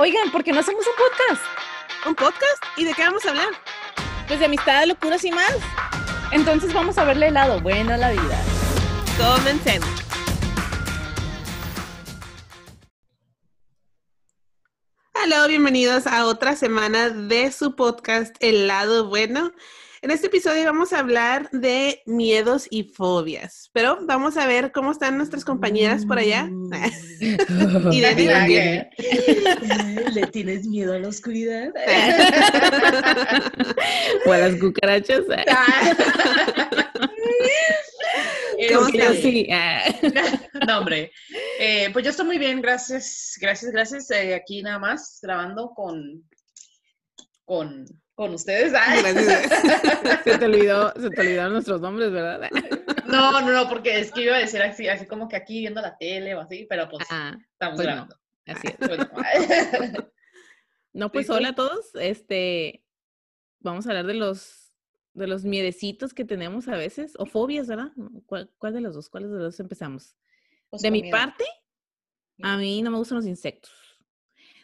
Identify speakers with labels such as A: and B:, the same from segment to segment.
A: Oigan, ¿por qué no hacemos un podcast?
B: ¿Un podcast? ¿Y de qué vamos a hablar?
A: Pues de amistad, locuras y más. Entonces vamos a verle el lado bueno a la vida.
B: Comencemos. Hola, bienvenidos a otra semana de su podcast El lado bueno. En este episodio vamos a hablar de miedos y fobias, pero vamos a ver cómo están nuestras compañeras por allá.
A: Mm.
B: y de divertir.
C: ¿Le tienes miedo a la oscuridad?
A: o a las cucarachas.
B: ¿Cómo estás?
A: Sí.
C: no, hombre. Eh, pues yo estoy muy bien, gracias, gracias, gracias. Eh, aquí nada más grabando con, con, con ustedes. Ay.
B: Gracias.
A: Se te olvidó, se te olvidaron nuestros nombres, ¿verdad?
C: No, no, no, porque es que iba a decir así, así como que aquí viendo la tele o así, pero pues
A: Ah,
C: estamos
A: pues no.
C: grabando.
A: así es.
C: Pues no.
A: No, pues
C: Sí, sí.
A: hola a todos. Este, vamos a hablar de los, de los miedecitos que tenemos a veces, o fobias, ¿verdad? ¿Cuál, cuál de los dos? ¿Cuáles de los dos empezamos?
C: Pues
A: De mi
C: miedo.
A: parte, a mí no me gustan los insectos.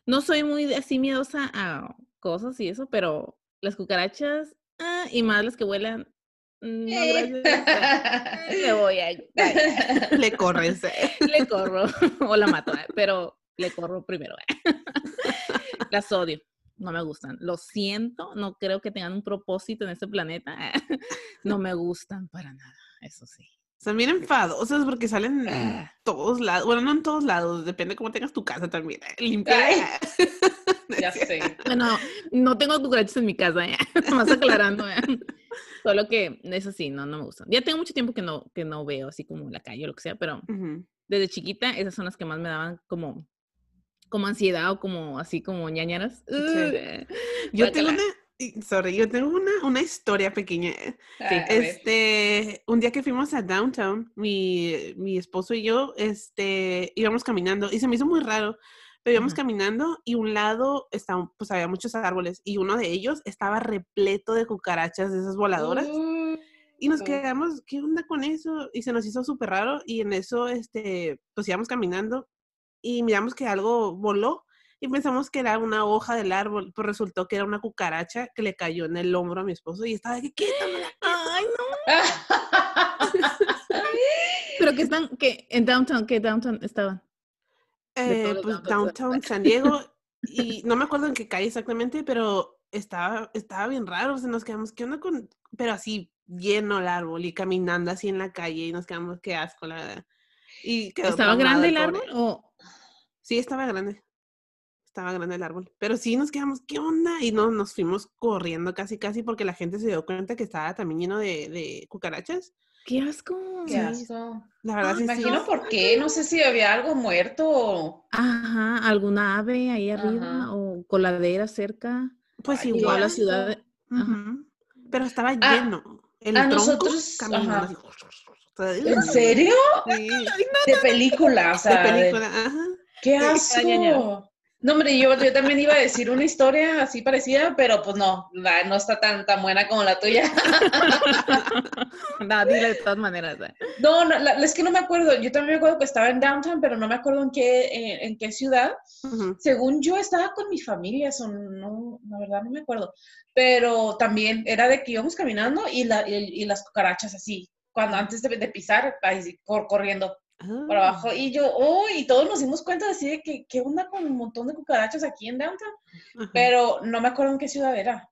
A: No soy muy así miedosa a cosas y eso, pero las cucarachas ah, y más las que vuelan, mm, no,
C: Eh.
A: gracias. ah, Le voy a.
B: Le corres. eh.
A: le corro o la mato, eh, pero le corro primero. eh. Las odio, no me gustan. Lo siento, no creo que tengan un propósito en este planeta. No me gustan para nada, eso sí.
B: Bien enfadosas porque salen en todos lados. Bueno, no en todos lados, depende cómo tengas tu casa también. eh. Limpia.
C: Ya sé.
A: Bueno, no tengo cucarachas en mi casa, ¿eh? más aclarando. ¿eh? Solo que eso sí, no, no me gustan. Ya tengo mucho tiempo que no, que no veo así como la calle o lo que sea, pero desde chiquita esas son las que más me daban como, como ansiedad o como así como ñañaras. Uh,
B: Yo tengo una, sorry, yo tengo una, una historia pequeña.
C: Ah.
B: Este, un día que fuimos a downtown, mi, mi esposo y yo, este, íbamos caminando y se me hizo muy raro, pero íbamos
A: Ajá.
B: caminando y un lado estaba, pues había muchos árboles y uno de ellos estaba repleto de cucarachas de esas voladoras
C: Uh,
B: y nos
C: no.
B: quedamos, ¿qué onda con eso? Y se nos hizo súper raro y en eso, este, pues íbamos caminando y miramos que algo voló y pensamos que era una hoja del árbol, pues resultó que era una cucaracha que le cayó en el hombro a mi esposo y estaba de que quítamela.
A: Ay, no. Pero que están, que en downtown, que downtown estaban.
B: Eh, pues downtown San Diego y no me acuerdo en qué calle exactamente, pero estaba, estaba bien raro, o sea, nos quedamos, ¿qué onda con...? Pero así, lleno el árbol y caminando así en la calle y nos quedamos, qué asco, la verdad. Y
A: ¿Estaba grande el árbol o
B: Sí, estaba grande. Estaba grande el árbol. Pero sí nos quedamos, ¿qué onda? Y no, nos fuimos corriendo casi, casi porque la gente se dio cuenta que estaba también lleno de, de cucarachas.
A: qué asco?
C: Qué asco.
B: La verdad, sí, sí.
C: imagino por qué, no sé si había algo muerto o...
A: Ajá, alguna ave ahí arriba
C: Ajá.
A: o coladera cerca.
B: Pues
C: Ay,
A: Igual la ciudad. de-.
B: Pero estaba
C: Ah,
B: lleno. El
C: a
B: tronco
C: nosotros-
B: caminando
C: ajá.
B: así.
C: ¿En serio?
B: Sí,
C: De película, o
B: de
C: sea, de-
B: película, ajá.
C: ¡Qué asco! No, hombre, yo, yo también iba a decir una historia así parecida, pero pues no, la- no está tan, tan buena como la tuya.
A: no, dile de todas maneras. eh.
C: No, no, la- es que no me acuerdo. Yo también me acuerdo que estaba en downtown, pero no me acuerdo en qué, en, en qué ciudad. Según yo estaba con mi familia, son, no, la verdad no me acuerdo. Pero también era de que íbamos caminando y, la, y, y las cucarachas así, cuando antes de, de pisar, ahí corriendo por
B: Ah.
C: abajo. Y yo, oh, y todos nos dimos cuenta así de que, ¿qué onda con un montón de cucarachas aquí en downtown?
B: Ajá.
C: Pero no me acuerdo en qué ciudad era.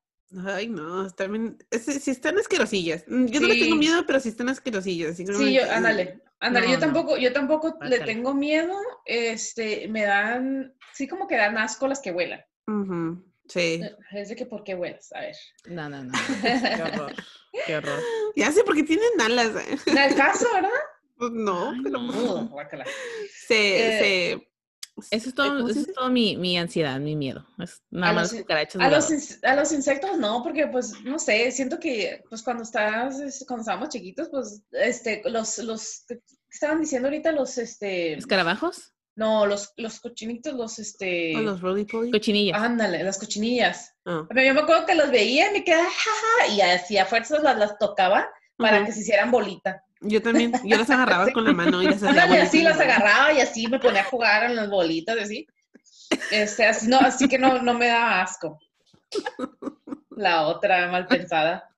B: Ay, no, están bien. es- sí están asquerosillas. Mm, Yo no les tengo miedo, pero sí están asquerosillas.
C: Sí,
B: de
C: yo, ándale, ándale,
A: No,
C: yo
A: no.
C: tampoco, yo tampoco le
A: Guácala.
C: tengo miedo, este, me dan, sí como que dan asco las que vuelan.
B: Sí.
C: Es de que, ¿por qué vuelas? A ver.
A: No, no, no. Qué horror. Qué horror.
B: Ya sé porque tienen alas. eh.
C: En el caso, ¿verdad?
B: Pues no,
A: Ay,
B: pero
A: no.
B: Se,
C: Eh,
B: se,
A: Eso es
B: eh,
A: todo,
B: ¿cómo se
A: eso es todo mi, mi ansiedad, mi miedo. Es nada
C: A
A: más
C: los
A: cucarachas.
C: A los, a los insectos no, porque pues, no sé, siento que pues cuando estás, es- cuando estábamos chiquitos, pues, este, los, los, ¿qué estaban diciendo ahorita los, este,
A: ¿Escarabajos?
C: no, los, los cochinitos, los, este,
B: los roly poly.
A: Cochinillas.
C: ándale, las cochinillas.
B: Ah,
C: Pero Yo me acuerdo que los veía y me quedaba, jaja, y hacía fuerzas las, las tocaba para que se hicieran bolita.
B: Yo también, yo las agarraba con la mano y las hacía
C: Ándale, así las agarraba y así me ponía a jugar en las bolitas y así. Este, así, no, así que no, no me da asco. La otra mal pensada.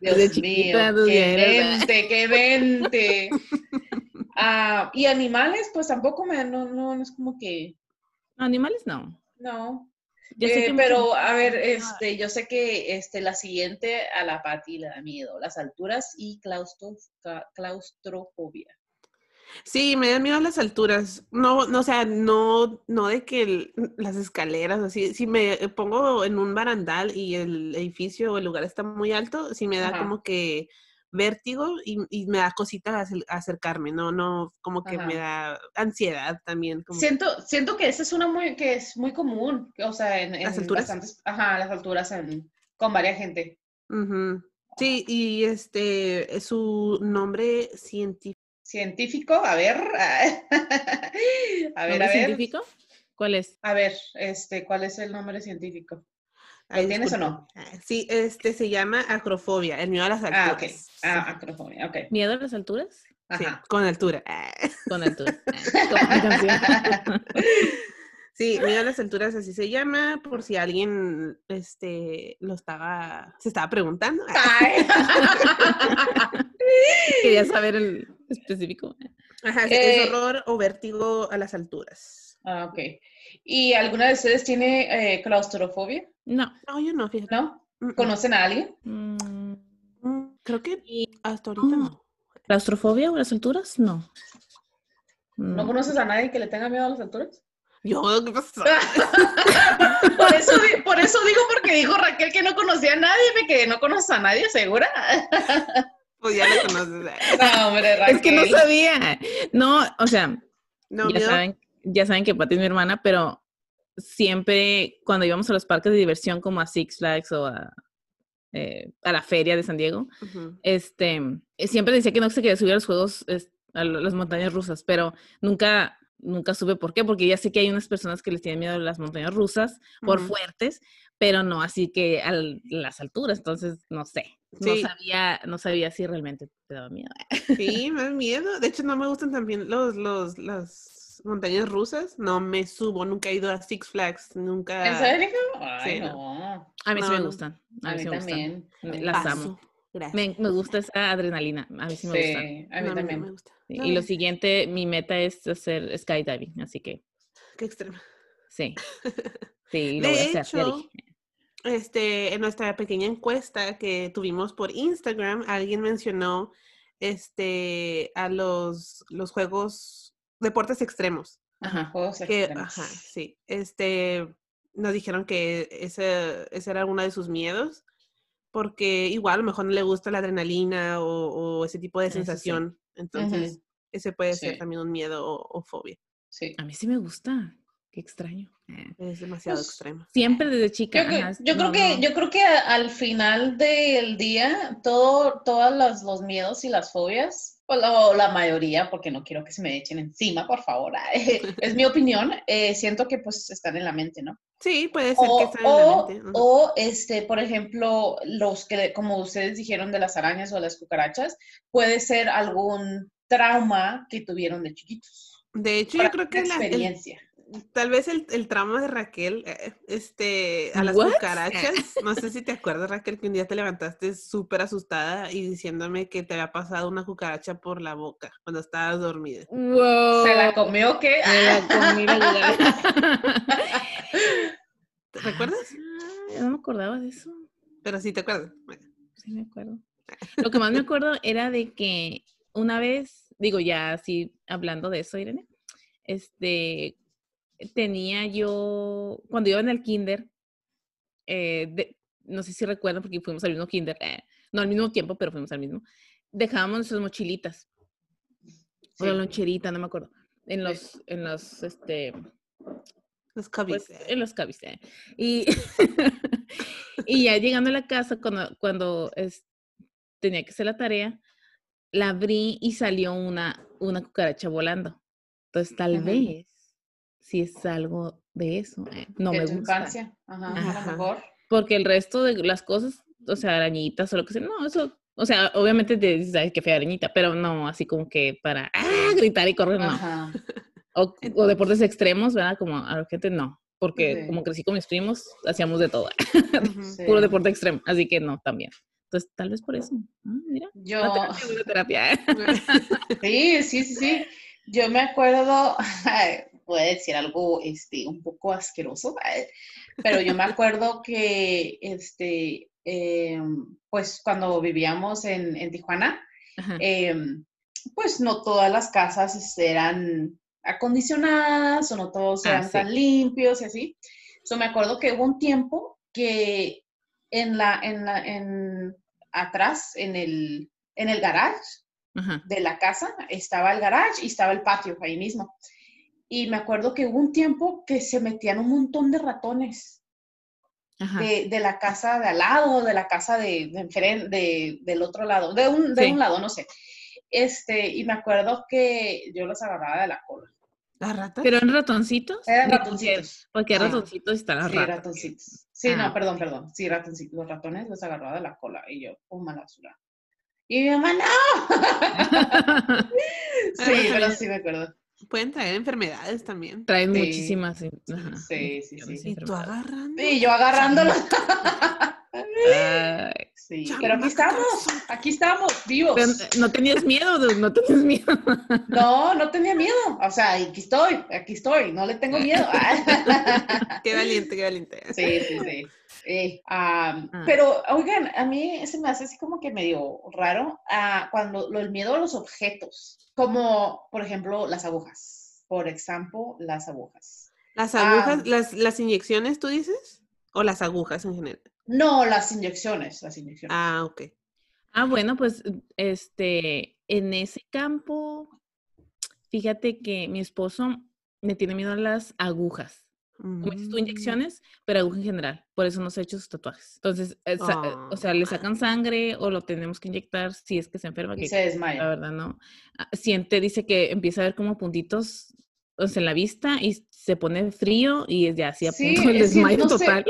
C: Dios
A: Desde
C: mío, qué mente, qué mente. Ah, y animales, pues tampoco me, no, no, no es como que,
A: Animales no.
C: no.
A: Yo sé
C: Eh,
A: que
C: pero, a ver, este, yo sé que este, la siguiente a la Pati le da miedo, las alturas y claustro- claustrofobia.
B: Sí, me dan miedo las alturas. No, no, o sea, no, no de que el- las escaleras, así, si me pongo en un barandal y el edificio o el lugar está muy alto, sí me da
C: Ajá.
B: como que vértigo y, y me da cositas acer- acercarme, no, no, como que me da ansiedad también. Como
C: Siento, siento que esa es una muy, que es muy común, o sea, en,
B: ¿Las alturas?
C: bastantes, ajá, las alturas en, con varias gente.
B: Sí, y este, es su nombre científico.
C: Científico, a ver, a ver,
A: ¿Nombre
C: a ver,
A: científico? ¿Cuál es?
C: a ver, este, ¿cuál es el nombre científico?
B: Ay,
C: ¿Lo tienes o no?
B: Ah, Sí, este se llama acrofobia, el miedo a las alturas.
C: Ah, ok, ah, acrofobia, ok,
A: ¿Miedo a las alturas?
B: Sí, con altura. Ah.
A: Con altura.
B: Sí, miedo a las alturas así se llama, por si alguien este lo estaba, se estaba preguntando.
A: Quería saber el específico.
B: Ajá,
C: Eh,
B: es horror o vértigo a las alturas.
C: Ah, ok. ¿Y alguna de ustedes tiene eh, claustrofobia?
A: No.
B: No, yo no, fíjate.
C: ¿No?
B: Mm, mm.
C: ¿Conocen a alguien?
A: Mm,
B: Mm, Creo que hasta ahorita
A: Mm.
B: no.
A: ¿Claustrofobia o las alturas? No.
C: ¿No
A: No.
C: conoces a nadie que le tenga miedo a las alturas?
B: Yo, ¿qué pasó?
C: por, eso, por eso digo, porque dijo Raquel que no conocía a nadie, me quedé, ¿no conoces a nadie, segura?
B: Pues ya lo conoces. eh.
C: No, hombre, Raquel.
A: Es que no sabía. No, o sea,
B: No,
A: ya
B: miedo.
A: saben, ya saben que Pati es mi hermana, pero siempre cuando íbamos a los parques de diversión como a Six Flags o a, eh, a la feria de San Diego, este, siempre decía que no se quería subir a los juegos, a las montañas rusas, pero nunca, nunca supe por qué, porque ya sé que hay unas personas que les tienen miedo a las montañas rusas por fuertes, pero no así que a las alturas, entonces no sé, no
B: Sí.
A: sabía, no sabía si realmente te daba miedo.
B: Sí, me da miedo. De hecho, no me gustan también los, los, las montañas rusas. No me subo, nunca he ido a Six Flags, nunca.
C: ¿En serio? Ay,
B: Sí, no.
C: no.
A: A mí sí
B: No,
A: me
B: no.
A: gustan, a
C: A
A: mí
C: mí
A: sí me gustan.
C: también.
A: Me- Las amo.
B: Paso.
A: Me, me gusta esa adrenalina, a mí sí me gusta.
C: Sí, a mí
B: no
C: también.
B: me gusta.
A: Sí, y lo siguiente, mi meta es hacer skydiving, así que
B: Qué extremo.
A: sí. Sí, lo
B: De
A: voy a hacer.
B: hecho, este, en nuestra pequeña encuesta que tuvimos por Instagram, alguien mencionó este, a los, los juegos, deportes extremos.
C: Ajá, juegos
B: Que,
C: extremos.
B: ajá, sí. Este, nos dijeron que ese, ese era uno de sus miedos, porque igual a lo mejor no le gusta la adrenalina o, o ese tipo de
A: sí.
B: sensación. Entonces, ese puede ser también un miedo o, o fobia.
C: Sí.
A: A mí sí me gusta. Qué extraño. Eh,
B: Es demasiado
C: Pues,
B: extremo.
A: Siempre desde
C: Yo,
A: chica. ajá,
C: yo creo que,
A: no.
C: yo creo que al final del día, todo, todos los, los miedos y las fobias, o la, o la mayoría, porque no quiero que se me echen encima, por favor, es mi opinión, eh, siento que pues están en la mente, ¿no?
B: Sí, puede ser que
C: O,
B: esté en la mente.
C: o, este, por ejemplo, los que, como ustedes dijeron de las arañas o las cucarachas, puede ser algún trauma que tuvieron de chiquitos.
B: De hecho,
C: Para
B: yo creo que la- el-
C: experiencia.
B: Tal vez el, el trauma de Raquel, eh, este, a las
A: What?
B: cucarachas, no sé si te acuerdas, Raquel, que un día te levantaste súper asustada y diciéndome que te había pasado una cucaracha por la boca cuando estabas dormida.
A: Wow.
C: ¿Se la comió o qué?
A: Me la comí la cucaracha.
B: ¿Te recuerdas?
A: Ah, no me acordaba de eso.
B: Pero sí te acuerdas. Bueno,
A: Sí, me acuerdo. Lo que más me acuerdo era de que una vez, digo ya así hablando de eso, Irene, este, tenía yo, cuando iba en el kinder, eh, de- no sé si recuerdan porque fuimos al mismo kinder, eh, no al mismo tiempo, pero fuimos al mismo, dejábamos nuestras mochilitas, o la
C: Sí.
A: loncherita, no me acuerdo, en los, en los, este,
B: los
A: pues, en los cabis. eh. Y, y ya llegando a la casa, cuando, cuando es- tenía que hacer la tarea, la abrí y salió una, una cucaracha volando. Entonces, tal vez, si es algo de eso, eh, no
C: de
A: me
C: tu
A: gusta.
C: infancia. Ajá, a
B: Ajá.
C: lo mejor.
A: Porque el resto de las cosas, o sea, arañitas o lo que sea, no, eso, o sea, obviamente te dices, ay, qué fea arañita, pero no, así como que para ah, gritar y correr, no.
C: Ajá.
A: O, o deportes extremos, ¿verdad? Como a la gente no. Porque
C: Sí.
A: como crecí con mis primos, hacíamos de todo.
C: Sí.
A: Puro deporte extremo. Así que no, también. Entonces, tal vez por eso. Ah, mira.
C: Yo,
A: Una terapia, buena terapia.
C: sí, sí, sí, sí. Yo me acuerdo, a decir algo este, un poco asqueroso, pero yo me acuerdo que, este, em, pues cuando vivíamos en, en Tijuana, em, pues no todas las casas este, eran acondicionadas o no todos
A: Ah,
C: eran
A: sí.
C: tan limpios y así. So, me acuerdo que hubo un tiempo que en la, en la, en atrás, en el, en el garage
A: Ajá.
C: de la casa, estaba el garage y estaba el patio ahí mismo. Y me acuerdo que hubo un tiempo que se metían un montón de ratones
A: Ajá.
C: de, de la casa de al lado, de la casa de, de de- del otro lado, de un, de
A: Sí.
C: un lado, no sé. Este, y me acuerdo que yo los agarraba de la cola.
B: ¿Las ratas?
A: ¿Pero en ratoncitos?
C: Eran ratoncitos.
A: Porque
C: Ah.
A: ratoncitos están las
C: Sí,
A: ratas.
C: ratoncitos. Sí,
A: Ah,
C: no, perdón, perdón. Sí, ratoncitos. Los ratones los agarraba de la cola y yo, pum, a la basura. Y mi mamá, no. sí, pero sí me acuerdo.
B: Pueden traer enfermedades también.
A: Traen
C: Sí.
A: muchísimas. ajá,
C: Sí, sí,
A: infecciones,
C: sí.
B: Y tú agarrando.
C: Y yo agarrándolo.
A: Ay,
C: Sí, pero aquí estamos, aquí estamos, vivos.
A: pero no tenías miedo, no tenías miedo.
C: No, no tenía miedo. O sea, aquí estoy, aquí estoy, no le tengo miedo.
B: Qué valiente, qué valiente.
C: Sí, sí, sí. Eh, ah,
A: Ah.
C: Pero, oigan, a mí se me hace así como que medio raro ah, cuando lo, el miedo a los objetos, como por ejemplo las agujas. Por ejemplo, las agujas.
B: Las agujas, las, las inyecciones, ¿tú dices? ¿O las agujas en general?
C: No, las inyecciones, las inyecciones.
B: Ah, ok.
A: Ah, bueno, pues este, en ese campo, fíjate que mi esposo me tiene miedo a las agujas. Dices tú,
B: Mm.
A: inyecciones, pero aguja en general. Por eso no se ha hecho sus tatuajes. Entonces, eh, o sea, le sacan sangre o lo tenemos que inyectar si es que se enferma,
C: y
A: que
C: se
A: la
C: desmaya.
A: verdad no. Ah, Siente, dice que empieza a ver como puntitos o sea, en la vista y se pone frío y es ya así a
C: Sí,
A: punto
C: que
A: desmayo
C: no sé,
A: total.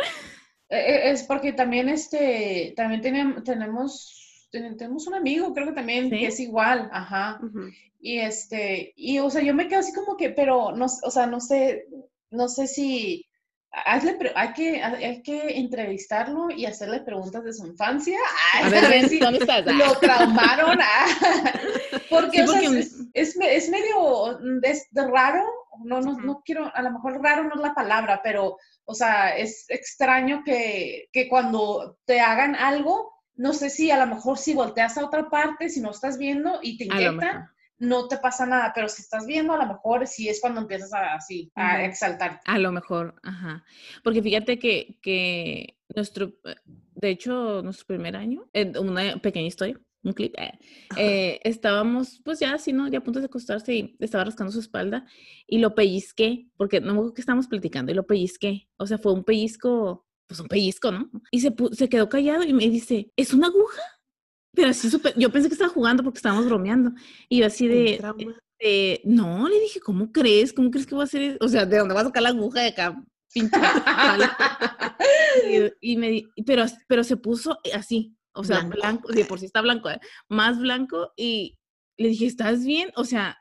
C: Eh, eh, Es porque también este, también tenem- tenemos, ten- tenemos un amigo, creo que también,
A: ¿Sí?
C: que es igual, ajá.
B: Ujú.
C: Y este, y o sea, yo me quedo así como que, pero no, o sea, no sé, no sé si hazle pre- hay que, hay que entrevistarlo y hacerle preguntas de su infancia. Ay,
A: A ver,
C: si
A: ¿dónde estás? Ah.
C: lo traumaron. ah. Porque,
A: Sí,
C: o sea,
A: porque un-
C: es, es, es medio mm, es raro, no, no, no quiero, a lo mejor raro no es la palabra, pero, o sea, es extraño que, que cuando te hagan algo, no sé si a lo mejor si volteas a otra parte, si no estás viendo y te
A: A
C: inyectan. No te pasa nada, pero si estás viendo, a lo mejor sí es cuando empiezas a, así, a
B: Ujú.
C: exaltar.
A: A lo mejor, ajá. Porque fíjate que, que nuestro, eh, de hecho, nuestro primer año, una pequeña historia, un clip, eh, eh, estábamos pues ya así, ¿no? Ya a punto de acostarse y estaba rascando su espalda y lo pellizqué, porque no me acuerdo que estábamos platicando y lo pellizqué. O sea, fue un pellizco, pues un pellizco, ¿no? Y se, se quedó callado y me dice, ¿es una aguja? Pero así súper, yo pensé que estaba jugando porque estábamos bromeando. Y yo así de, eh, no, le dije, ¿cómo crees? ¿Cómo crees que voy a hacer eso? O sea, ¿de dónde vas a sacar la aguja de acá? Y, y me, di- pero, pero se puso así, o sea,
B: Blanco.
A: blanco, de por sí está blanco, ¿eh? más blanco, y le dije, ¿estás bien? O sea,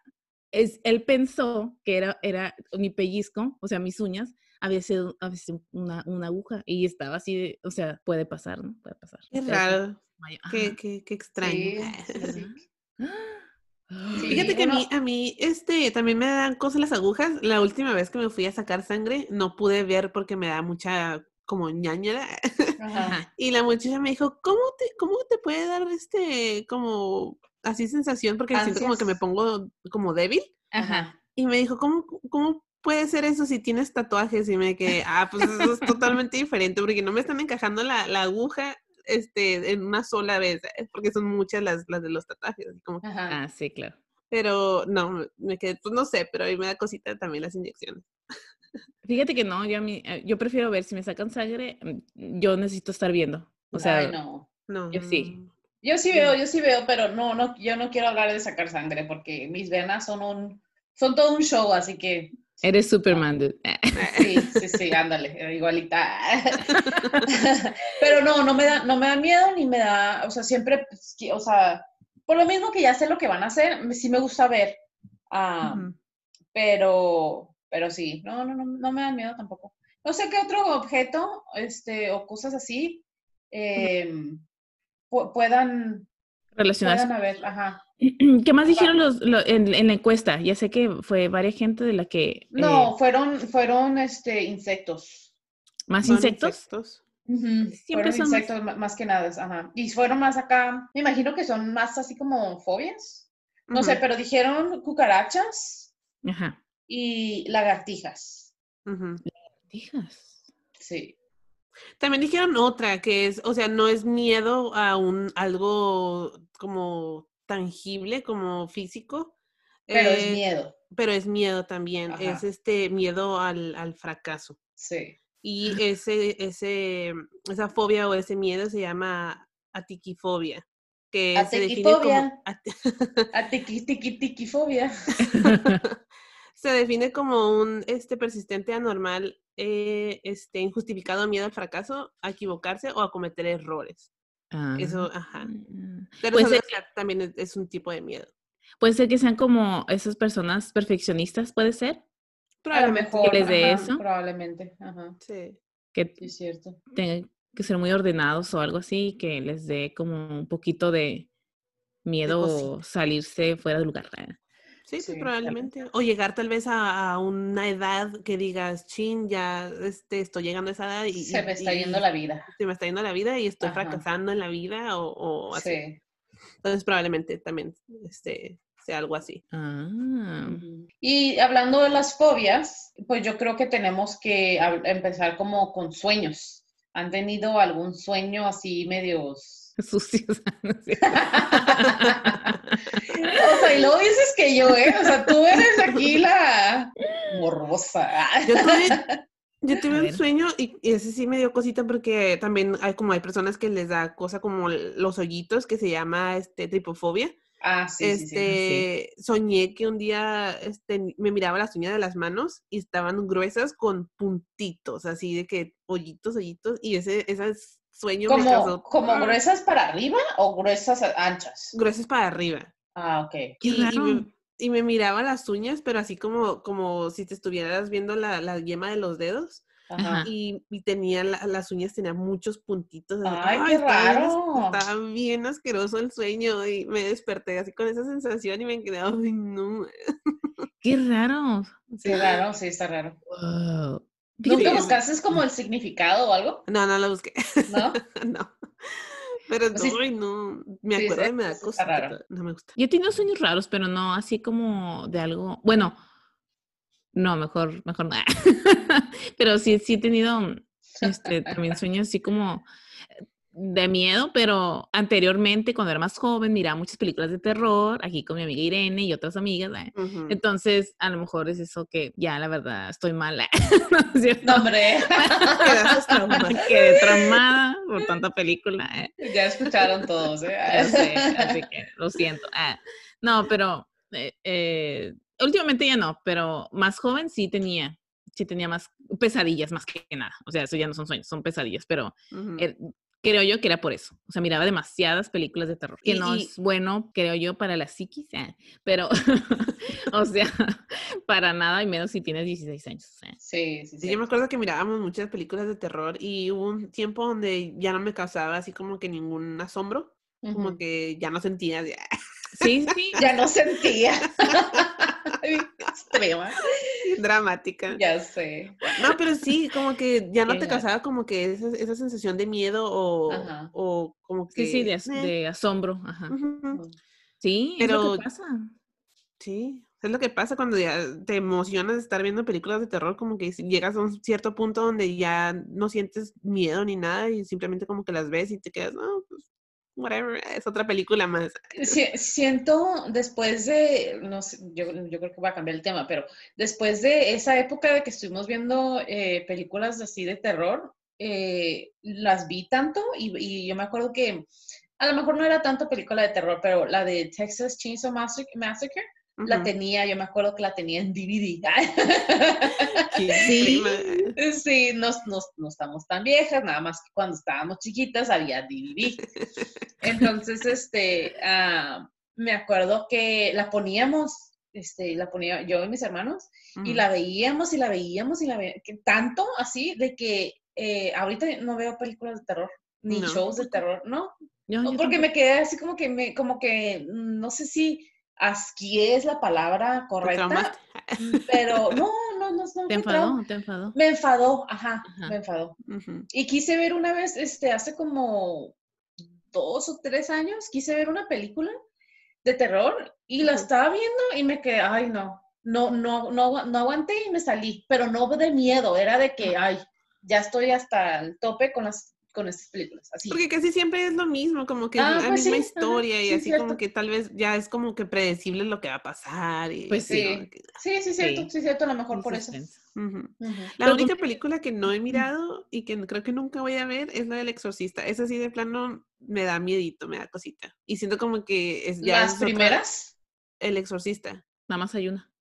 A: es, él pensó que era, era mi pellizco, o sea, mis uñas, había sido, había sido una, una aguja, y estaba así, de, o sea, puede pasar, ¿no? Puede pasar.
B: Qué raro. Qué, qué, qué extraño.
C: Sí, sí,
A: ¿verdad?
C: sí.
A: Ah.
C: Sí,
B: Fíjate que a mí, a mí, este, también me dan cosas las agujas. La última vez que me fui a sacar sangre, no pude ver porque me da mucha, como.
C: Ajá.
A: Ajá.
B: Y la muchacha me dijo, ¿cómo te, cómo te puede dar este, como, así sensación? Porque siento como que me
C: Ansias.
B: pongo como débil.
A: Ajá.
B: Y me dijo, ¿cómo, cómo puede ser eso si tienes tatuajes? Y me quedé, ah, pues eso es totalmente diferente, porque no me están encajando la, la aguja este, en una sola vez, ¿sabes? porque son muchas las, las de los tatuajes. así como,
C: Ajá.
A: Ah, sí, claro.
B: pero no, me- me quedé, pues no sé, pero a mí me da cosita también las inyecciones.
A: Fíjate que no, yo, a mí, eh, yo prefiero ver si me sacan sangre, mm, yo necesito estar viendo. O sea,
C: Ay, no.
B: No.
A: Yo sí.
C: Yo sí veo, yo sí veo, pero no, no, yo no quiero hablar de sacar sangre porque mis venas son un, son todo un show, así que
A: eres Superman, dude.
C: sí, sí, sí, ándale, igualita. pero no, no me da, no me da miedo ni me da, o sea, siempre, pues, o sea, por lo mismo que ya sé lo que van a hacer, me- sí me gusta ver. pero, pero sí, no, no, no, no me dan miedo tampoco. No sé qué otro objeto, este, o cosas así, em, pu- puedan,
A: Relacionadas.
C: puedan haber, ajá.
A: ¿Qué más dijeron los, lo- en, en la encuesta? Ya sé que fue varias gente de la que...
C: No,
A: eh,
C: fueron, fueron, este, insectos.
A: ¿Más insectos? Siempre
C: Fueron
A: son
C: insectos más que nada, ajá. Y fueron más acá, me imagino que son más así como fobias. No sé, pero dijeron cucarachas
A: Ajá.
C: y lagartijas.
A: Hijas.
C: Sí.
B: También dijeron otra que es, o sea, no es miedo a un algo como tangible, como físico.
C: Pero es
B: eh,
C: miedo.
B: Pero es miedo también, es este miedo al, al fracaso.
C: Sí.
B: Y ese, ese, esa fobia o ese miedo se llama atiquifobia, que se define como
C: Atiquifobia.
B: ati-
C: A tiqui, tiqui, tiquifobia.
B: se define como un este persistente anormal, eh, este injustificado miedo al fracaso, a equivocarse o a cometer errores. Eso, ajá.
A: Ah.
B: Pero
A: Puede
B: eso,
A: ser
B: o sea, también es, es un tipo de miedo.
A: Puede ser que sean como esas personas perfeccionistas, puede ser.
C: A lo
B: Probablemente.
C: mejor.
A: les dé
C: ajá,
A: eso.
C: Probablemente. Ajá.
B: Sí.
A: Que
C: Sí, es cierto.
A: tengan que ser muy ordenados o algo así, que les dé como un poquito de miedo
B: cosita.
A: salirse fuera del lugar. ¿eh?
B: Sí, pues
C: Sí,
B: probablemente. O llegar tal vez a, a una edad que digas, chin, ya este, estoy llegando a esa edad y,
C: Se me está
B: y
C: yendo la vida.
B: se me está yendo la vida y estoy
C: Ajá.
B: fracasando en la vida o, o así.
C: Sí.
B: Entonces probablemente también este, sea algo así.
A: Ah.
C: Y hablando de las fobias, pues yo creo que tenemos que empezar como con sueños. ¿Han tenido algún sueño así medios?
A: sucios.
C: O sea, y luego dices que yo, ¿eh? O sea, tú eres aquí la.
B: Yo tuve, yo
A: A
B: tuve un sueño y, y ese sí me dio cosita porque también hay como hay personas que les da cosa como los hoyitos que se llama este tripofobia.
C: Ah, sí, sí, sí.
B: este, soñé que un día este, me miraba las uñas de las manos y estaban gruesas con puntitos, así de que hoyitos, hoyitos, y ese, sueño me
C: ¿Como,
B: causó
C: como
B: ¡ah!
C: gruesas para arriba o gruesas anchas?
B: gruesas para arriba.
C: Ah, ok.
B: Y, y me miraba las uñas, pero así como, como si te estuvieras viendo la, la yema de los dedos.
C: Ajá.
B: Y, y tenía la- las uñas, tenía muchos puntitos. así,
C: Ay, qué
B: estaba
C: raro.
B: Estaba bien asqueroso el sueño y me desperté así con esa sensación y me quedé, ay, no.
A: Qué raro.
C: Sí, raro, sí, está raro.
A: Wow.
C: ¿Nunca buscaste como el significado o algo?
B: No, no lo busqué,
C: ¿No?
B: no. Pero
C: Sí.
B: ay, no, me
C: Sí,
B: acuerdo y
C: eso
B: me da cosa.
C: raro.
B: No me gusta.
A: Yo he tenido sueños raros, pero no así como de algo. Bueno, no, mejor, mejor no. pero sí, sí he tenido este, también sueños así como de miedo, pero anteriormente, cuando era más joven, miraba muchas películas de terror, aquí con mi amiga Irene y otras amigas. ¿eh?
B: Ujú.
A: Entonces, a lo mejor es eso que ya, la verdad, estoy mala. ¿No es?
C: No, hombre.
A: Quedé traumada por tanta película. ¿eh?
C: ya escucharon todos, ¿eh?
A: Ya sé, así que lo siento. Ah, no, pero eh, eh, últimamente ya no, pero más joven sí tenía, sí tenía más pesadillas más que nada. O sea, eso ya no son sueños, son pesadillas, pero
B: Ujú.
A: eh, creo yo que era por eso. O sea, miraba demasiadas películas de terror, que
B: Y-
A: no
B: y-
A: es bueno, creo yo, para la psiquis, ah, pero, o sea, para nada y menos si tienes 16 años.
C: Sí, sí,
B: Sí,
C: sí.
B: yo me acuerdo que mirábamos muchas películas de terror y hubo un tiempo donde ya no me causaba así como que ningún asombro, como que ya no sentía
A: Sí, sí.
C: Ya no sentía. Extrema.
B: dramática.
C: Ya sé.
B: No, pero sí, como que ya no te
C: gacho.
B: causaba como que esa, esa sensación de miedo o, o como que...
A: Sí, sí, de, asombro. Ajá. Sí, es lo
B: Pero-
A: que pasa.
B: Sí, es lo que pasa cuando ya te emocionas de estar viendo películas de terror, como que llegas a un cierto punto donde ya no sientes miedo ni nada y simplemente como que las ves y te quedas, no, pues, whatever, es otra película más.
C: Si- siento después de, no sé, yo, yo creo que voy a cambiar el tema, pero después de esa época de que estuvimos viendo eh, películas así de terror, eh, las vi tanto y, y yo me acuerdo que a lo mejor no era tanto película de terror, pero la de Texas Chainsaw Massacre, la tenía, yo me acuerdo que la tenía en DVD.
B: Sí,
A: Sí.
B: prima.
C: Sí, no, no, no estamos tan viejas, nada más que cuando estábamos chiquitas había DVD. Entonces, este, ah, me acuerdo que la poníamos este, la ponía yo y mis hermanos, y la veíamos y la veíamos y la veíamos, tanto así de que eh, ahorita no veo películas de terror, ni
B: No.
C: shows de terror, ¿no? No, porque
A: tampoco.
C: me quedé así como que, me, como que, no sé si asquié es la palabra
B: ¿Te
C: correcta,
B: traumaste?
C: pero no, no, no, no.
A: ¿Te enfadó? ¿Te enfadó?
C: Me enfadó, ajá,
A: Ajá.
C: me enfadó. Y quise ver una vez, este, hace como dos o tres años, quise ver una película de terror y la estaba viendo y me quedé, ay, no, no, no, no, no aguanté y me salí, pero no de miedo, era de que, ay, ya estoy hasta el tope con las, con estas películas, así.
B: Porque casi siempre es lo mismo, como que
C: Ah,
B: es la
C: pues
B: misma
C: sí, ajá,
B: historia y
C: sí,
B: así
C: cierto.
B: como que tal vez ya es como que predecible lo que va a pasar. Y
A: Pues
B: así,
C: sí. Sí, sí, cierto,
A: Sí.
C: sí, cierto, a lo mejor por eso.
B: La
A: Pero
B: única
A: tú-
B: película que no he mirado y que creo que nunca voy a ver es la del exorcista. Esa sí de plano me da miedito, me da cosita. Y siento como que es ya
C: Las
B: es otra-
C: primeras,
B: el exorcista.
A: Nada más hay una.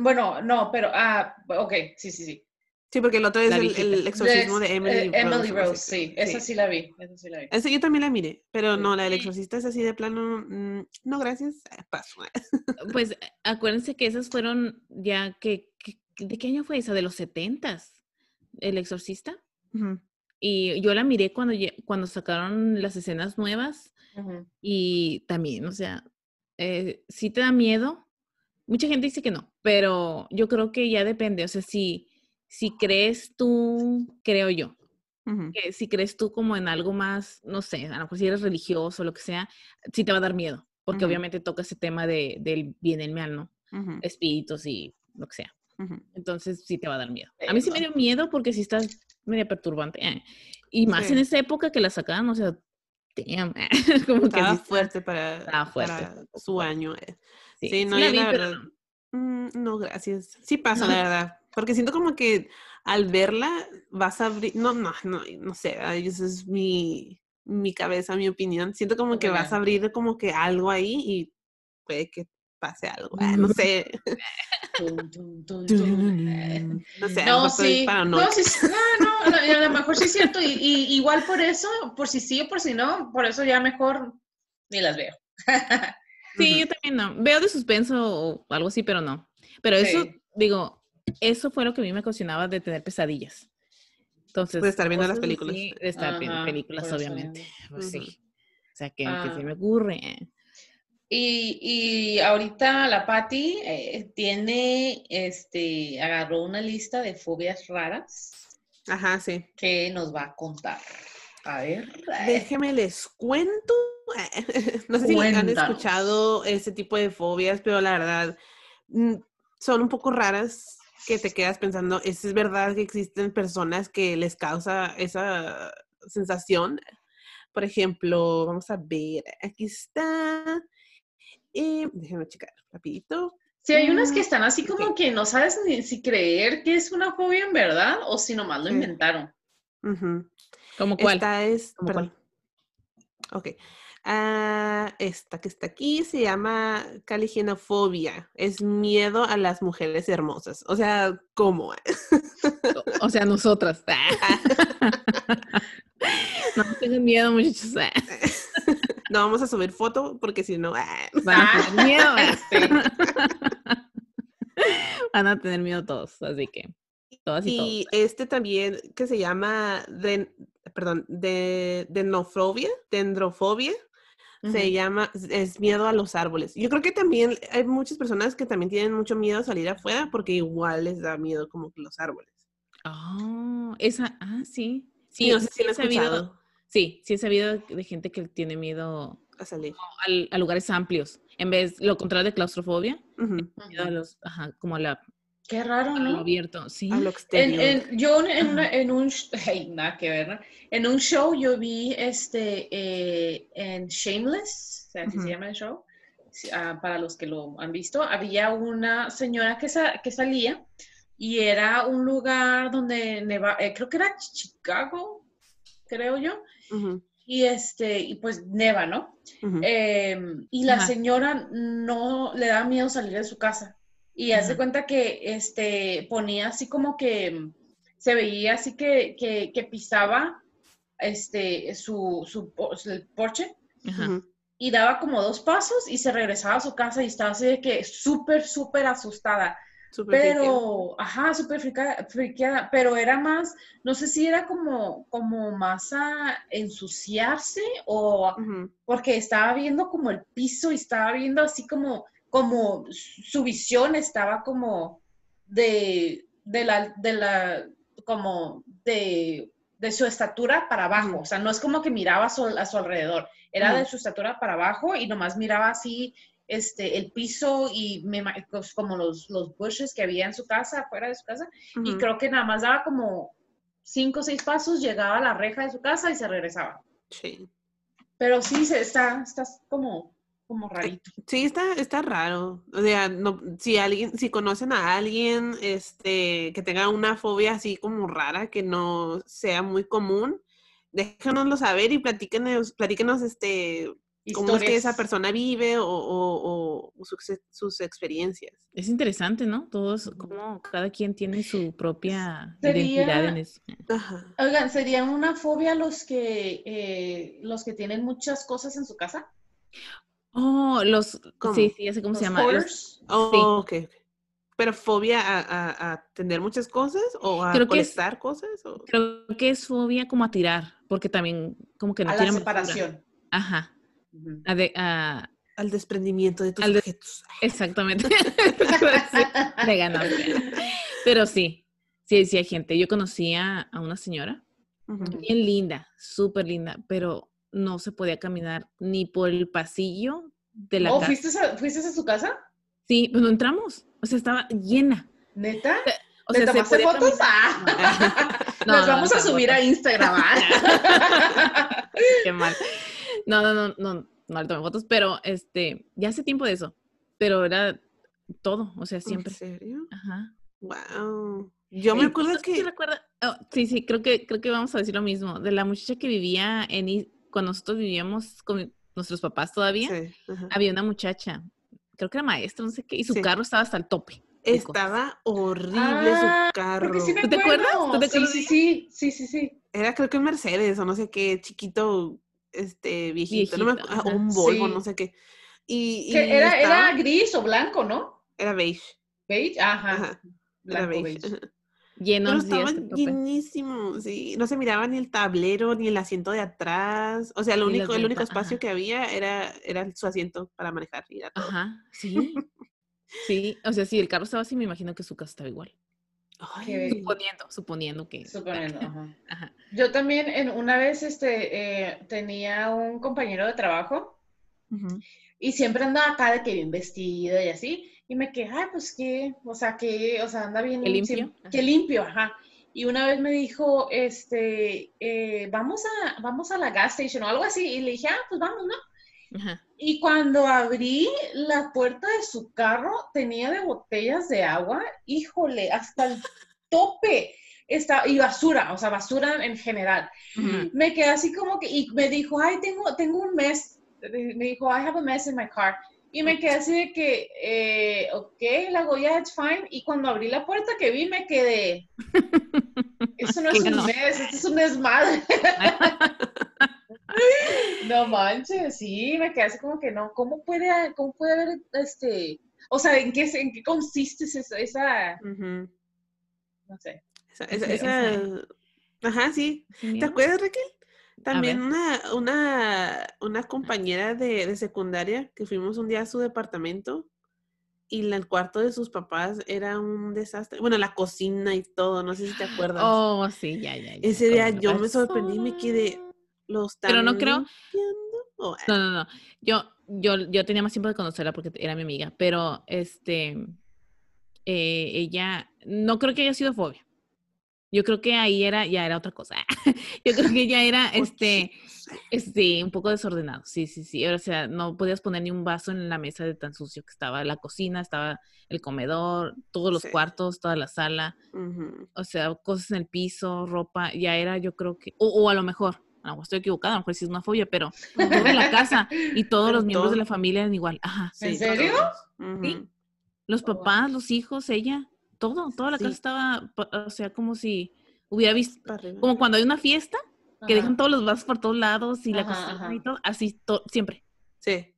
C: bueno, no, pero, ah, ok, sí, sí, sí.
B: Sí, porque el otro es el, el exorcismo de,
C: eh,
B: Emily Rose.
C: Emily
B: algo
C: Rose, sí, esa sí la vi, esa sí la vi.
B: Esa yo también la miré, pero no, la del exorcista es así de plano, mm, no, gracias, eh, paso.
A: Pues acuérdense que esas fueron ya que, que- ¿de qué año fue esa? De los setentas, El Exorcista. Y yo la miré cuando, cuando sacaron las escenas nuevas y también, o sea, eh, sí te da miedo. Mucha gente dice que no, pero yo creo que ya depende. O sea, si, si crees tú, creo yo, que si crees tú como en algo más, no sé, a lo mejor si eres religioso o lo que sea, sí te va a dar miedo, porque obviamente toca ese tema de, del bien y el mal, ¿no? Espíritus y lo que sea. Entonces sí te va a dar miedo. A mí sí me dio miedo porque sí está media perturbante. eh. Y más en esa época que la sacaban, o sea, damn, como que
B: Estaba fuerte para,
A: estaba fuerte,
B: para su año. eh.
A: Sí,
B: Sí,
A: sí
B: no,
A: la vi,
B: la
A: pero
B: verdad,
A: no.
B: Mm, no, gracias. Sí pasa, la verdad. Porque siento como que al verla vas a abrir, no, no, no, no sé, esa es mi, mi cabeza, mi opinión. Siento como que vas a abrir como que algo ahí y puede que pase algo. ah, no sé. No sé, a lo
C: No, sí.
B: paranoica.
C: No, sí, no, no, a lo- mejor sí es cierto. Y, y igual por eso, por si sí o por si no, por eso ya mejor ni las veo.
A: Sí, yo también no. Veo de suspenso o algo así, pero no. Pero eso,
C: Sí.
A: digo, eso fue lo que a mí me ocasionaba de tener pesadillas. Entonces,
B: De estar viendo las películas.
A: así, de estar viendo películas, obviamente. Pues sí. O sea, que, que
C: Ah.
A: se me ocurre.
C: Y, y ahorita la Patti eh, tiene, este, agarró una lista de fobias raras
B: Ajá, sí.
C: que nos va a contar. A ver.
B: Déjeme les cuento. No sé si han escuchado ese tipo de fobias, pero la verdad mm, son un poco raras que te quedas pensando, ¿es es verdad que existen personas que les causa esa sensación? Por ejemplo, vamos a ver, aquí está. Eh, déjenme checar rapidito.
C: Sí, hay unas que
B: Mm,
C: están así como que no sabes ni si creer que es una fobia en verdad o si nomás lo inventaron.
A: ¿Como cuál?
B: Esta es,
A: ¿Cómo cuál?
B: Ok. Ah, esta que está aquí se llama caligenofobia. Es miedo a las mujeres hermosas. O sea, ¿cómo?
A: O, o sea, nosotras. no tengan miedo, muchachos.
B: No vamos a subir foto porque si no, ah,
A: Van a tener miedo.
C: Sí.
A: Van a tener miedo todos. Así que, todas y,
B: Y
A: todos.
B: este también que se llama, den- perdón, de, denofobia, dendrofobia. Se llama, es miedo a los árboles. Yo creo que también hay muchas personas que también tienen mucho miedo a salir afuera porque igual les da miedo como que los árboles.
A: Oh, esa, ah, sí.
B: Sí,
A: Sí,
B: no sé si
A: sí
B: lo
A: he sabido, sí, sí he sabido de gente que tiene miedo
B: a salir.
A: al- a lugares amplios. En vez, lo contrario de claustrofobia, miedo a los, ajá, como a, la,
C: Qué raro,
A: a lo
C: ¿no?
A: abierto. Sí.
B: A lo
C: En,
B: exterior.
C: en- yo en, una-
A: Ajá.
C: en un, sh- ay, nada que ver, ¿no? En un show yo vi este, eh, en Shameless, o sea, así se llama el show, ah, para los que lo han visto, había una señora que, sa- que salía y era un lugar donde neva, eh, creo que era Chicago, creo yo, y este, y pues neva, ¿no? Em, y la
A: Ajá.
C: señora no le da miedo salir de su casa. Y hace cuenta que este, ponía así como que se veía así que, que, que pisaba este, su, su, el porche.
A: Ajá.
C: Y daba como dos pasos y se regresaba a su casa y estaba así de que súper, súper asustada. Pero, ajá, súper friqueada, pero era más, no sé si era como, como más a ensuciarse o porque estaba viendo como el piso y estaba viendo así como, como su visión estaba como de, de la, de la, como de, de su estatura para abajo, o sea, no es como que miraba a su, a su alrededor, era de su estatura para abajo y nomás miraba así este, el piso y me, pues, como los, los bushes que había en su casa, afuera de su casa, y creo que nada más daba como cinco o seis pasos, llegaba a la reja de su casa y se regresaba.
B: Sí.
C: Pero sí, se, está, está como, como rarito.
B: Sí, está, está raro. O sea, no, si alguien, si conocen a alguien este, que tenga una fobia así como rara, que no sea muy común, déjanoslo saber y platíquenos, platíquenos este, cómo es que esa persona vive o, o- o sus, ex- sus experiencias.
A: Es interesante, ¿no? Todos, como cada quien tiene su propia
C: Sería-
A: identidad en eso.
B: Ajá.
C: Oigan, ¿serían una fobia los que, eh, los que tienen muchas cosas en su casa?
A: Oh, los,
B: ¿Cómo?
A: sí, sí, ya sé cómo se
C: ¿Los
A: llama. Los-?
B: Oh,
A: Sí.
B: ok, ok. Pero fobia a, a- a tener muchas cosas o a
A: Creo es-
B: cosas. o-
A: creo que es fobia como a tirar, porque también como que no
C: A la
A: basura.
C: separación.
A: Ajá. A de- a-
B: Al desprendimiento de tus
A: Al de-
B: objetos.
A: exactamente. De ganar. Pero sí, sí, sí hay gente. Yo conocía a una señora
B: Ujú.
A: bien linda, súper linda, pero no se podía caminar ni por el pasillo de la
C: ¿Oh,
A: casa.
C: ¿fuiste a, fuiste a su casa?
A: Sí, pues no entramos. O sea, estaba llena.
C: ¿Neta?
A: O
C: ¿Le
A: sea, se
C: tomaste fotos? Ah.
A: No,
C: Las
A: no,
C: vamos
A: no,
C: a subir a. Instagram. ¿ah?
A: Qué mal. No, no, no, no, no le tomé fotos, pero este, ya hace tiempo de eso. Pero era todo, o sea, siempre.
B: ¿En serio?
A: Ajá.
B: Wow. Yo me acuerdo que.
A: recuerda- oh, sí, sí, creo que, creo que vamos a decir lo mismo. De la muchacha que vivía en cuando nosotros vivíamos con nuestros papás todavía,
B: Sí,
A: había una muchacha, creo que era maestra, no sé qué, y su
B: Sí.
A: carro estaba hasta el tope.
B: Estaba horrible
C: Ah,
B: su carro.
C: Sí me
A: ¿Tú te acuerdas? ¿Tú te
C: Sí,
A: acuerdas
C: sí, sí, sí, sí, sí.
B: Era creo que un Mercedes o no sé qué, chiquito, este, viejito, no me
A: Viejito,
B: acu- ah,
A: ajá.
B: un Volvo,
C: Sí.
B: no sé qué. Y,
C: era, era gris o blanco, ¿no?
B: era beige.
C: Beige, ajá.
B: Ajá, Era
C: Blanco,
B: beige.
C: beige.
B: Ajá.
A: Lleno
B: Pero
A: sí,
B: estaba
A: hasta el tope.
B: llenísimo, sí. No se miraba ni el tablero ni el asiento de atrás. O sea, lo único, el único espacio
A: ajá.
B: que había era, era su asiento para manejar. y era todo.
A: Ajá, sí. Sí, o sea, si el carro estaba así, me imagino que su casa estaba igual.
B: Ay,
A: Suponiendo, suponiendo que.
C: Suponiendo, ajá.
A: Ajá.
C: Yo también en, una vez este, eh, tenía un compañero de trabajo
B: ujú.
C: y siempre andaba acá de que bien vestido y así. Y me quedé, ay, pues qué, o sea, que, o sea, anda bien.
A: Qué limpio, ajá.
C: Qué limpio, ajá. Y una vez me dijo, este, eh, vamos a, vamos a la gas station o algo así. Y le dije, ah, pues vamos, ¿no?
A: Ajá.
C: Y cuando abrí la puerta de su carro, tenía de botellas de agua, híjole, hasta el tope. Está, y basura, o sea, basura en general.
A: Ujú.
C: Me quedé así como que, y me dijo, ay, tengo, tengo un mes. Me dijo, I have a mess in my car. Y me quedé así de que, eh, ok, le hago, yeah, it's fine. Y cuando abrí la puerta que vi, me quedé, eso no es
A: ¿Qué
C: un
A: no?
C: mes, esto es un desmadre. No manches, sí, me quedé así como que no, ¿cómo puede, cómo puede haber, este, o sea, ¿en qué, en qué consiste esa, esa, no sé?
B: Esa, esa-
A: esa-
B: esa- Ajá, sí.
A: ¿Sí,
B: ¿Te acuerdas, Raquel? También una, una, una compañera de, de secundaria que fuimos un día a su departamento y la- el cuarto de sus papás era un desastre. Bueno, la cocina y todo, no sé si te acuerdas.
A: Oh, sí, ya, ya. ya,
B: Ese día yo me sorprendí y me quedé, ¿los
A: Pero no creo-
B: limpiando? O,
A: No, no, no. Yo, yo, yo tenía más tiempo de conocerla porque era mi amiga, pero este, eh, ella, no creo que haya sido fobia. Yo creo que ahí era, ya era otra cosa. Yo creo que ella era, este, este, un poco desordenado. Sí, sí, sí. O sea, no podías poner ni un vaso en la mesa de tan sucio que estaba la cocina, estaba el comedor, todos los
B: Sí.
A: cuartos, toda la sala. O sea, cosas en el piso, ropa, ya era, yo creo que, o, o a lo mejor, a lo mejor estoy equivocada, a lo mejor sí es una fobia, pero la casa y todos
B: Pero
A: los miembros de la familia eran igual. Ajá.
C: ¿En serio?
B: todos.
A: Sí. Los
C: Oh, wow.
A: papás, los hijos, ella, todo, toda la
B: Sí.
A: casa estaba, o sea, como si hubiera visto, como cuando hay una fiesta, que
C: Ajá.
A: dejan todos los vasos por todos lados y la
C: ajá.
A: y todo, así, to- siempre.
B: Sí.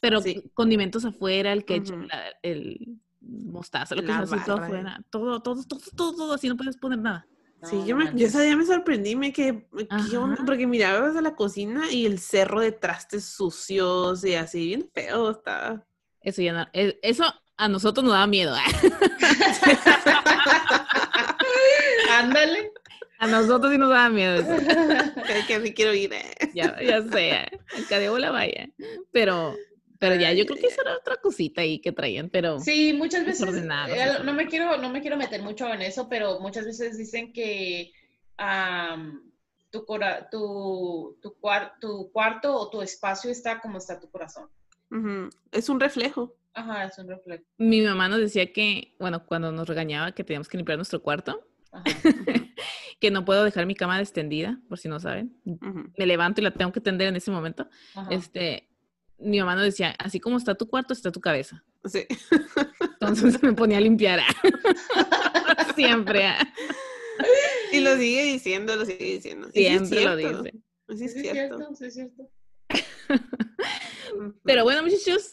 A: Pero
B: Sí.
A: condimentos afuera, el ketchup, la- el mostaza, lo que sea así todo afuera. Todo, todo, todo, todo, todo, así no puedes poner nada.
B: Sí, yo, me, yo día me sorprendí, me quedé, ¿qué onda?
A: Ajá.
B: Porque miraba desde la cocina y el cerro de trastes sucios y así, bien feo estaba.
A: Eso ya no, e- eso a nosotros nos daba miedo.
C: Ándale.
A: A nosotros sí nos daba miedo eso.
B: Que, que me quiero ir. eh.
A: Ya, ya sé, eh, acá de bola vaya. Pero, pero ya, yo creo que esa era otra cosita ahí que traían, pero
C: Sí, muchas veces, eh, no me quiero, no me quiero meter mucho en eso, pero muchas veces dicen que tu, cora- tu, tu, cuar- tu cuarto o tu espacio está como está tu corazón.
B: Es un reflejo.
C: Ajá, es un reflejo.
A: mi mamá nos decía que, bueno, cuando nos regañaba que teníamos que limpiar nuestro cuarto,
C: Ajá.
A: que no puedo dejar mi cama extendida, por si no saben. Me levanto y la tengo que tender en ese momento.
C: ajá.
A: Este, mi mamá nos decía, así como está tu cuarto, está tu cabeza.
B: Sí.
A: Entonces me ponía a limpiar. Siempre.
B: Y lo sigue diciendo, lo sigue diciendo.
A: Siempre lo dice.
B: Sí, es
C: Sí, es
B: cierto.
C: sí, es cierto.
A: Pero bueno, muchachos,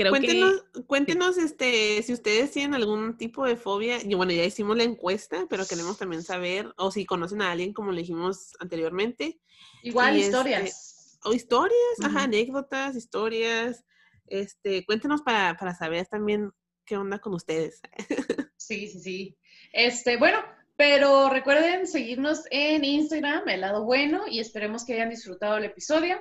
A: creo
B: cuéntenos, cuéntenos este, si ustedes tienen algún tipo de fobia. Y bueno, ya hicimos la encuesta, pero queremos también saber, o si conocen a alguien, como le dijimos anteriormente,
C: Igual
B: Y
C: historias.
B: o historias, ajá, anécdotas, historias. Este, cuéntenos para, para saber también qué onda con ustedes.
C: Sí, sí, sí. Este, bueno, pero recuerden seguirnos en Instagram, el lado bueno, y esperemos que hayan disfrutado el episodio.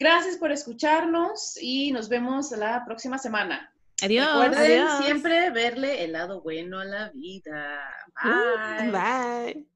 C: Gracias por escucharnos y nos vemos la próxima semana.
A: adiós.
C: Recuerden
B: adiós.
C: siempre verle el lado bueno a la vida. Bye.
B: Bye.